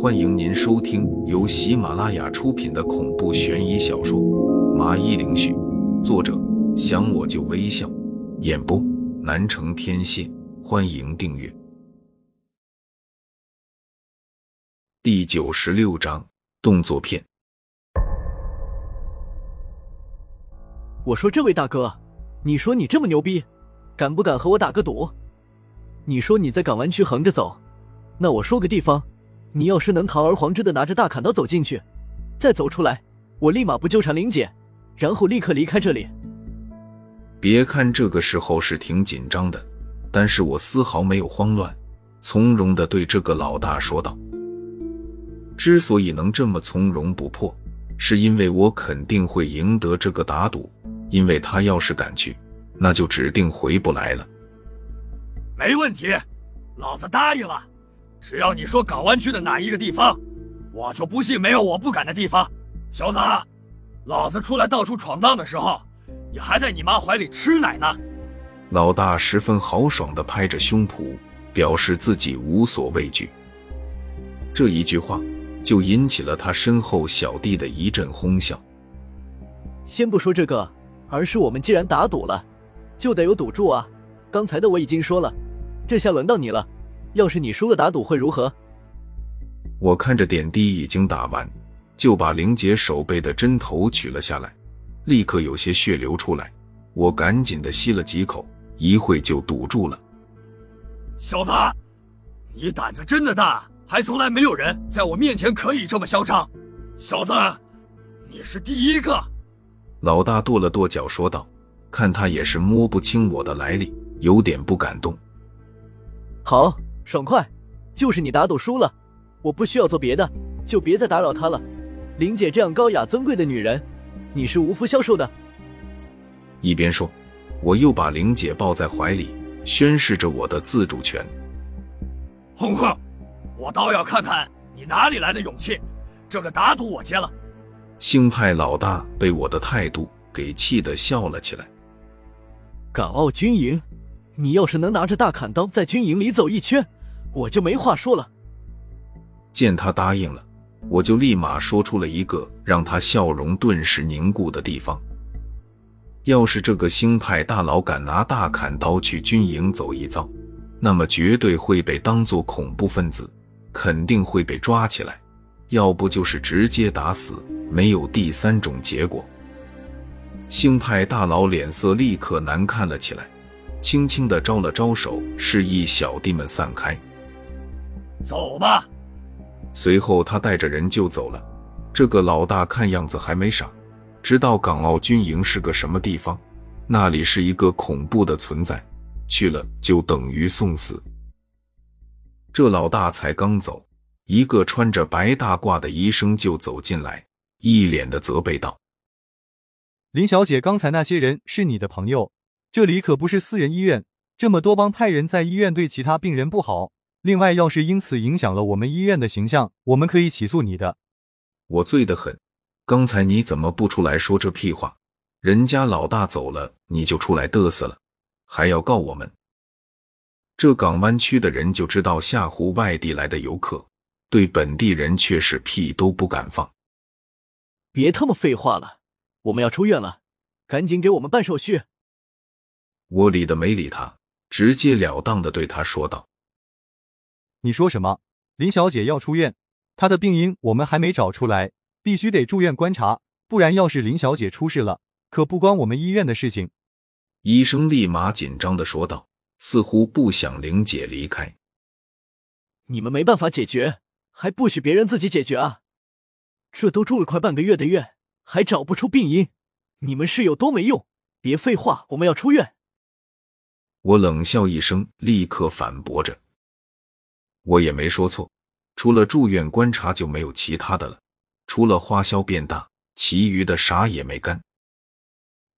欢迎您收听由喜马拉雅出品的恐怖悬疑小说《麻衣灵絮》，作者想我就微笑，演播南城天蝎。欢迎订阅。第九十六章动作片。我说这位大哥，你说你这么牛逼，敢不敢和我打个赌？你说你在港湾区横着走，那我说个地方，你要是能堂而皇之的拿着大砍刀走进去，再走出来，我立马不纠缠玲姐，然后立刻离开这里。别看这个时候是挺紧张的，但是我丝毫没有慌乱，从容的对这个老大说道：“之所以能这么从容不迫，是因为我肯定会赢得这个打赌。”因为他要是敢去，那就指定回不来了。没问题，老子答应了。只要你说港湾区的哪一个地方，我就不信没有我不敢的地方。小子，老子出来到处闯荡的时候，你还在你妈怀里吃奶呢。老大十分豪爽地拍着胸脯，表示自己无所畏惧。这一句话就引起了他身后小弟的一阵哄笑。先不说这个。而是我们既然打赌了，就得有赌注啊！刚才的我已经说了，这下轮到你了。要是你输了打赌会如何？我看着点滴已经打完，就把玲姐手背的针头取了下来，立刻有些血流出来。我赶紧的吸了几口，一会就堵住了。小子，你胆子真的大，还从来没有人在我面前可以这么嚣张。小子，你是第一个。老大跺了跺脚，说道：“看他也是摸不清我的来历，有点不敢动。好，爽快，就是你打赌输了，我不需要做别的，就别再打扰他了。林姐这样高雅尊贵的女人，你是无福消受的。”一边说，我又把玲姐抱在怀里，宣示着我的自主权。哼哼，我倒要看看你哪里来的勇气，这个打赌我接了。星派老大被我的态度给气得笑了起来。港澳军营，你要是能拿着大砍刀在军营里走一圈，我就没话说了。见他答应了，我就立马说出了一个让他笑容顿时凝固的地方。要是这个星派大佬敢拿大砍刀去军营走一遭，那么绝对会被当作恐怖分子，肯定会被抓起来，要不就是直接打死。没有第三种结果。星派大佬脸色立刻难看了起来，轻轻的招了招手，示意小弟们散开。走吧。随后他带着人就走了。这个老大看样子还没傻，知道港澳军营是个什么地方，那里是一个恐怖的存在，去了就等于送死。这老大才刚走，一个穿着白大褂的医生就走进来。一脸的责备道：“林小姐，刚才那些人是你的朋友，这里可不是私人医院，这么多帮派人在医院对其他病人不好。另外，要是因此影响了我们医院的形象，我们可以起诉你的。”我醉得很，刚才你怎么不出来说这屁话？人家老大走了，你就出来嘚瑟了，还要告我们？这港湾区的人就知道吓唬外地来的游客，对本地人却是屁都不敢放。别他妈废话了，我们要出院了，赶紧给我们办手续。我理的没理他，直截了当的对他说道：“你说什么？林小姐要出院，她的病因我们还没找出来，必须得住院观察，不然要是林小姐出事了，可不关我们医院的事情。”医生立马紧张的说道，似乎不想玲姐离开。你们没办法解决，还不许别人自己解决啊？这都住了快半个月的院，还找不出病因，你们是有多没用？别废话，我们要出院。我冷笑一声，立刻反驳着：“我也没说错，除了住院观察就没有其他的了。除了花销变大，其余的啥也没干。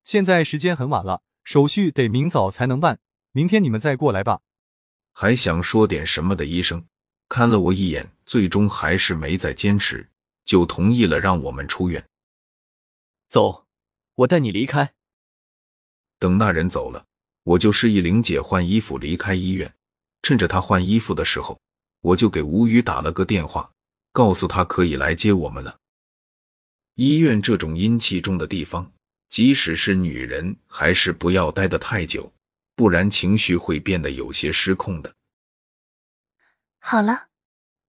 现在时间很晚了，手续得明早才能办，明天你们再过来吧。”还想说点什么的医生看了我一眼，最终还是没再坚持。就同意了，让我们出院。走，我带你离开。等那人走了，我就示意玲姐换衣服离开医院。趁着她换衣服的时候，我就给吴宇打了个电话，告诉他可以来接我们了。医院这种阴气重的地方，即使是女人，还是不要待得太久，不然情绪会变得有些失控的。好了，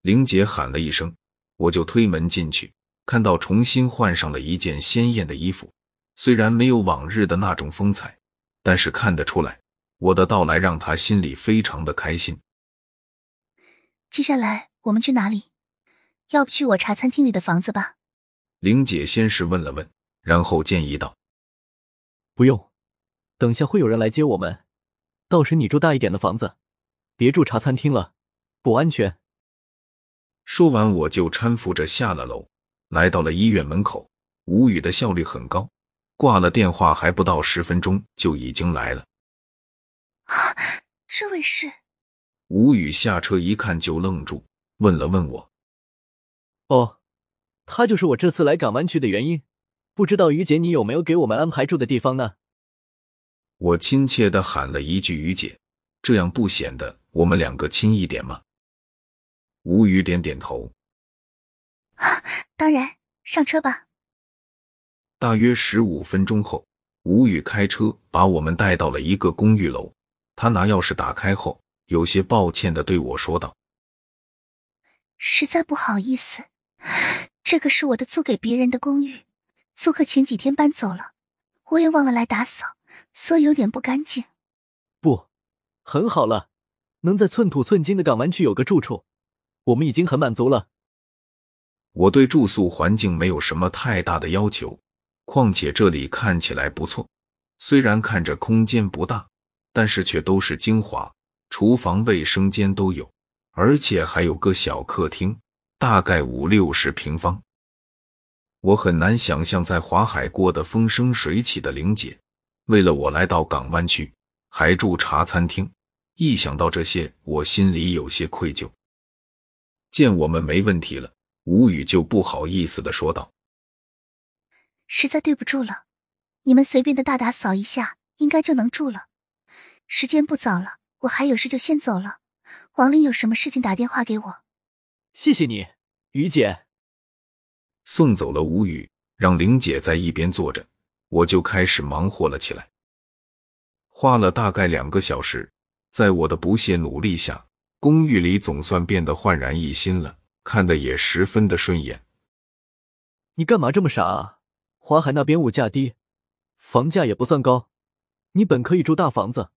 玲姐喊了一声，我就推门进去，看到重新换上了一件鲜艳的衣服，虽然没有往日的那种风采，但是看得出来，我的到来让他心里非常的开心。接下来我们去哪里？要不去我茶餐厅里的房子吧？玲姐先是问了问，然后建议道：“不用，等下会有人来接我们，到时你住大一点的房子，别住茶餐厅了，不安全。”说完，我就搀扶着下了楼，来到了医院门口。吴宇的效率很高，挂了电话还不到十分钟就已经来了。啊，这位是？吴宇下车一看就愣住，问了问我：“哦。”他就是我这次来港湾区的原因，不知道于姐你有没有给我们安排住的地方呢？我亲切的喊了一句“于姐”，这样不显得我们两个亲一点吗？吴宇点点头，啊，当然，上车吧。大约十五分钟后，吴宇开车把我们带到了一个公寓楼。他拿钥匙打开后，有些抱歉的对我说道：“实在不好意思。”这个是我的租给别人的公寓，租客前几天搬走了，我也忘了来打扫，所以有点不干净。不，很好了，能在寸土寸金的港湾区有个住处，我们已经很满足了。我对住宿环境没有什么太大的要求，况且这里看起来不错，虽然看着空间不大，但是却都是精华，厨房、卫生间都有，而且还有个小客厅。大概五六十平方，我很难想象在华海过得风生水起的玲姐，为了我来到港湾区，还住茶餐厅。一想到这些，我心里有些愧疚。见我们没问题了，吴宇就不好意思的说道：“实在对不住了，你们随便的大打扫一下，应该就能住了。时间不早了，我还有事就先走了。王林有什么事情打电话给我。”谢谢你，于姐。送走了吴宇，让玲姐在一边坐着，我就开始忙活了起来。花了大概两个小时，在我的不懈努力下，公寓里总算变得焕然一新了，看得也十分的顺眼。你干嘛这么傻啊？华海那边物价低，房价也不算高，你本可以住大房子，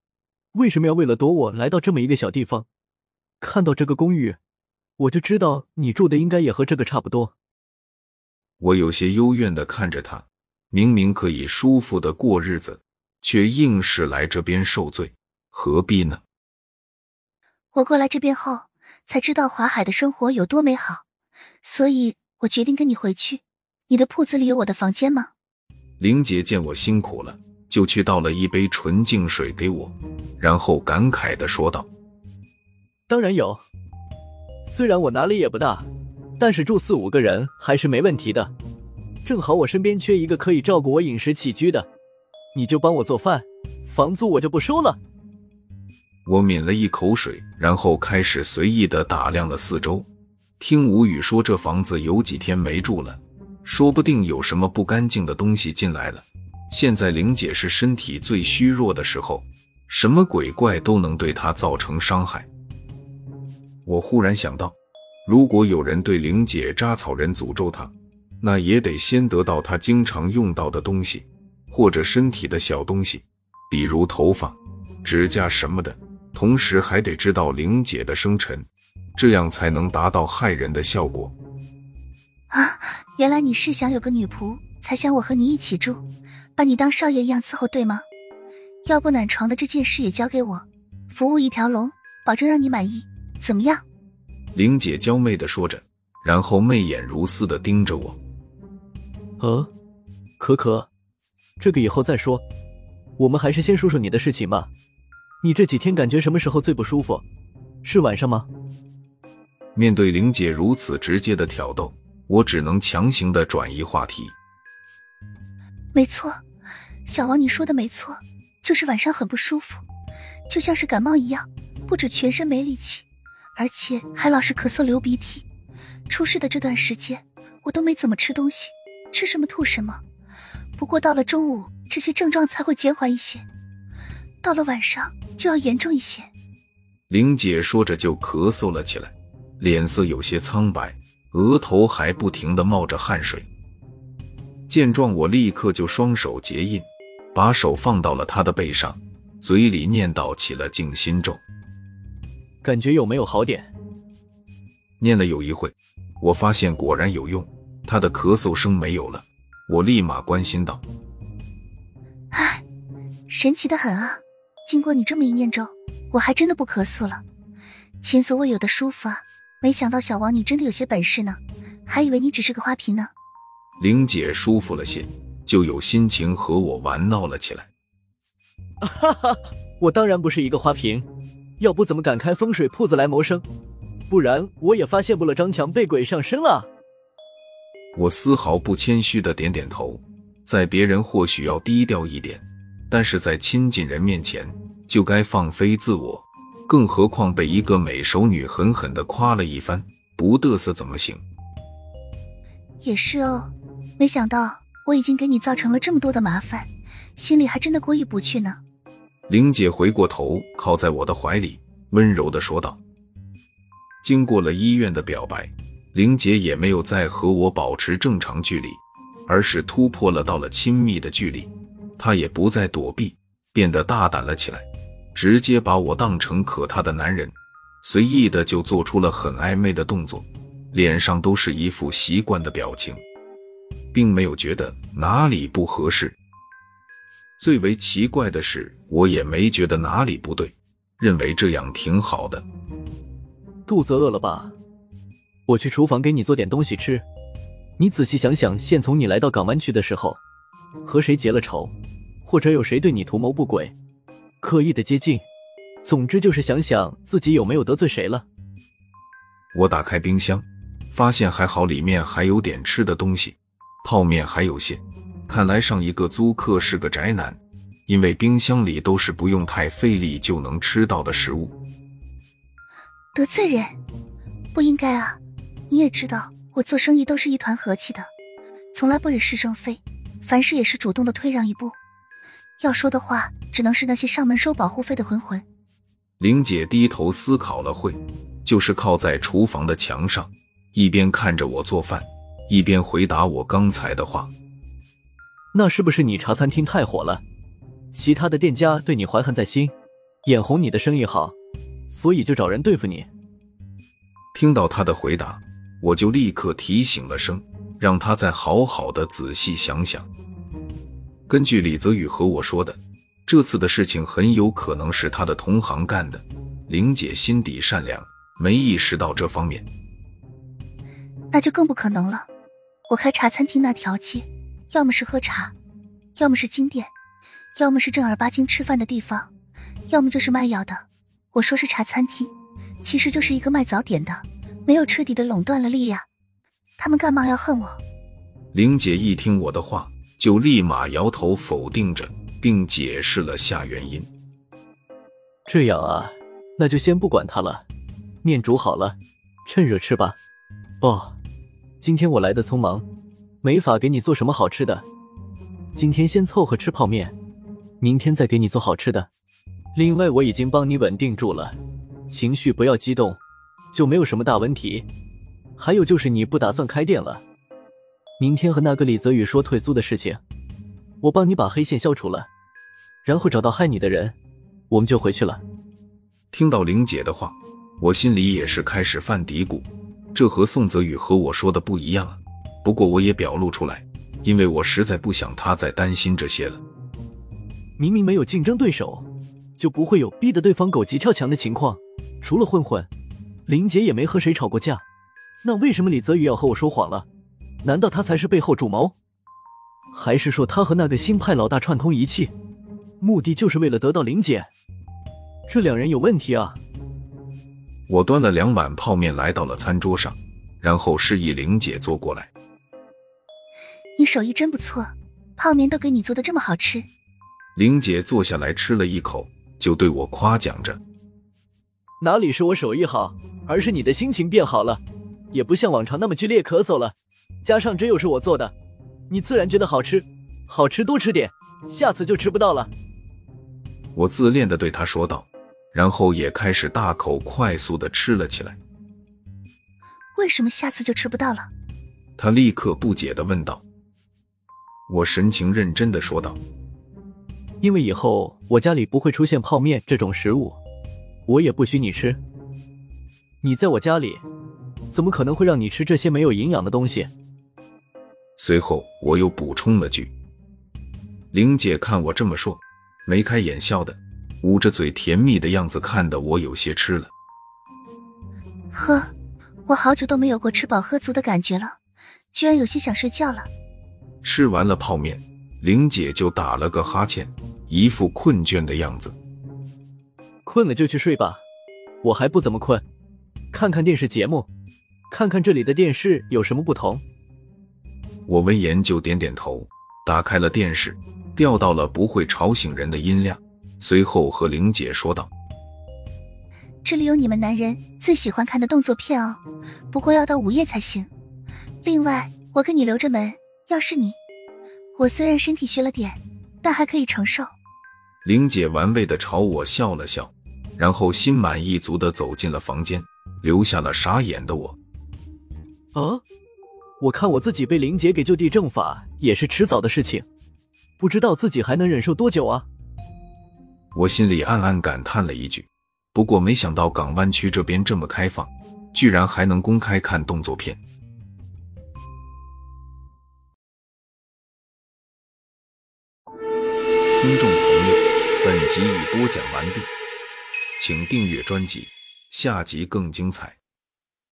为什么要为了躲我来到这么一个小地方？看到这个公寓。我就知道你住的应该也和这个差不多。我有些幽怨的看着他，明明可以舒服的过日子，却硬是来这边受罪，何必呢？我过来这边后才知道华海的生活有多美好，所以我决定跟你回去。你的铺子里有我的房间吗？玲姐见我辛苦了，就去倒了一杯纯净水给我，然后感慨的说道：“当然有。”虽然我哪里也不大，但是住四五个人还是没问题的。正好我身边缺一个可以照顾我饮食起居的，你就帮我做饭，房租我就不收了。我抿了一口水，然后开始随意的打量了四周。听吴宇说，这房子有几天没住了，说不定有什么不干净的东西进来了。现在玲姐是身体最虚弱的时候，什么鬼怪都能对她造成伤害。我忽然想到，如果有人对玲姐扎草人诅咒她，那也得先得到她经常用到的东西，或者身体的小东西，比如头发、指甲什么的。同时还得知道玲姐的生辰，这样才能达到害人的效果。啊，原来你是想有个女仆，才想我和你一起住，把你当少爷一样伺候，对吗？要不暖床的这件事也交给我，服务一条龙，保证让你满意。怎么样？玲姐娇媚的说着，然后媚眼如丝的盯着我。呃，可可，这个以后再说，我们还是先说说你的事情吧。你这几天感觉什么时候最不舒服？是晚上吗？面对玲姐如此直接的挑逗，我只能强行的转移话题。没错，小王，你说的没错，就是晚上很不舒服，就像是感冒一样，不止全身没力气。而且还老是咳嗽流鼻涕。出事的这段时间，我都没怎么吃东西，吃什么吐什么。不过到了中午，这些症状才会减缓一些，到了晚上就要严重一些。玲姐说着就咳嗽了起来，脸色有些苍白，额头还不停的冒着汗水。见状，我立刻就双手结印，把手放到了他的背上，嘴里念叨起了静心咒。感觉有没有好点？念了有一会，我发现果然有用，他的咳嗽声没有了。我立马关心道：“哎，神奇的很啊！经过你这么一念咒，我还真的不咳嗽了，前所未有的舒服啊！没想到小王你真的有些本事呢，还以为你只是个花瓶呢。”玲姐舒服了些，就有心情和我玩闹了起来。哈哈，我当然不是一个花瓶，要不怎么敢开风水铺子来谋生？不然我也发现不了张强被鬼上身了。我丝毫不谦虚的点点头，在别人或许要低调一点，但是在亲近人面前就该放飞自我，更何况被一个美熟女狠狠的夸了一番，不嘚瑟怎么行？也是哦，没想到我已经给你造成了这么多的麻烦，心里还真的过意不去呢。玲姐回过头，靠在我的怀里，温柔的说道：“经过了医院的表白。”玲姐也没有再和我保持正常距离，而是突破了到了亲密的距离。她也不再躲避，变得大胆了起来，直接把我当成可他的男人，随意的就做出了很暧昧的动作，脸上都是一副习惯的表情，并没有觉得哪里不合适。最为奇怪的是，我也没觉得哪里不对，认为这样挺好的。肚子饿了吧？我去厨房给你做点东西吃。你仔细想想，现从你来到港湾区的时候，和谁结了仇，或者有谁对你图谋不轨，刻意的接近，总之就是想想自己有没有得罪谁了。我打开冰箱，发现还好，里面还有点吃的东西，泡面还有些。看来上一个租客是个宅男，因为冰箱里都是不用太费力就能吃到的食物。得罪人，不应该啊。你也知道，我做生意都是一团和气的，从来不惹是生非，凡事也是主动的退让一步。要说的话，只能是那些上门收保护费的混混。玲姐低头思考了会，就是靠在厨房的墙上，一边看着我做饭，一边回答我刚才的话。那是不是你茶餐厅太火了，其他的店家对你怀恨在心，眼红你的生意好，所以就找人对付你？听到他的回答。我就立刻提醒了声，让他再好好的仔细想想。根据李泽宇和我说的，这次的事情很有可能是他的同行干的。玲姐心底善良，没意识到这方面，那就更不可能了。我开茶餐厅那条街，要么是喝茶，要么是金店，要么是正儿八经吃饭的地方，要么就是卖药的。我说是茶餐厅，其实就是一个卖早点的。没有彻底的垄断了利呀，他们干嘛要恨我？玲姐一听我的话，就立马摇头否定着，并解释了下原因。这样啊，那就先不管他了。面煮好了，趁热吃吧。哦，今天我来的匆忙，没法给你做什么好吃的。今天先凑合吃泡面，明天再给你做好吃的。另外，我已经帮你稳定住了，情绪不要激动。就没有什么大问题。还有就是你不打算开店了？明天和那个李泽宇说退租的事情，我帮你把黑线消除了，然后找到害你的人，我们就回去了。听到玲姐的话，我心里也是开始犯嘀咕，这和宋泽宇和我说的不一样啊。不过我也表露出来，因为我实在不想他再担心这些了。明明没有竞争对手，就不会有逼得对方狗急跳墙的情况。除了混混。玲姐也没和谁吵过架，那为什么李泽宇要和我说谎了？难道他才是背后主谋？还是说他和那个新派老大串通一气，目的就是为了得到林姐？这两人有问题啊！我端了两碗泡面来到了餐桌上，然后示意玲姐坐过来。你手艺真不错，泡面都给你做的这么好吃。玲姐坐下来吃了一口，就对我夸奖着。哪里是我手艺好，而是你的心情变好了，也不像往常那么剧烈咳嗽了。加上这又是我做的，你自然觉得好吃。好吃多吃点，下次就吃不到了。我自恋的对他说道，然后也开始大口快速的吃了起来。为什么下次就吃不到了？他立刻不解的问道。我神情认真的说道：“因为以后我家里不会出现泡面这种食物，我也不许你吃。你在我家里，怎么可能会让你吃这些没有营养的东西？”随后我又补充了句。玲姐看我这么说，眉开眼笑的，捂着嘴甜蜜的样子，看得我有些吃了。呵，我好久都没有过吃饱喝足的感觉了，居然有些想睡觉了。吃完了泡面，玲姐就打了个哈欠，一副困倦的样子。困了就去睡吧，我还不怎么困。看看电视节目，看看这里的电视有什么不同。我闻言就点点头，打开了电视，调到了不会吵醒人的音量，随后和玲姐说道：“这里有你们男人最喜欢看的动作片哦，不过要到午夜才行。另外，我给你留着门。”要是你，我虽然身体虚了点，但还可以承受。玲姐玩味的朝我笑了笑，然后心满意足的走进了房间，留下了傻眼的我。啊，我看我自己被灵姐给就地正法也是迟早的事情，不知道自己还能忍受多久啊！我心里暗暗感叹了一句，不过没想到港湾区这边这么开放，居然还能公开看动作片。听众朋友，本集已播讲完毕，请订阅专辑，下集更精彩。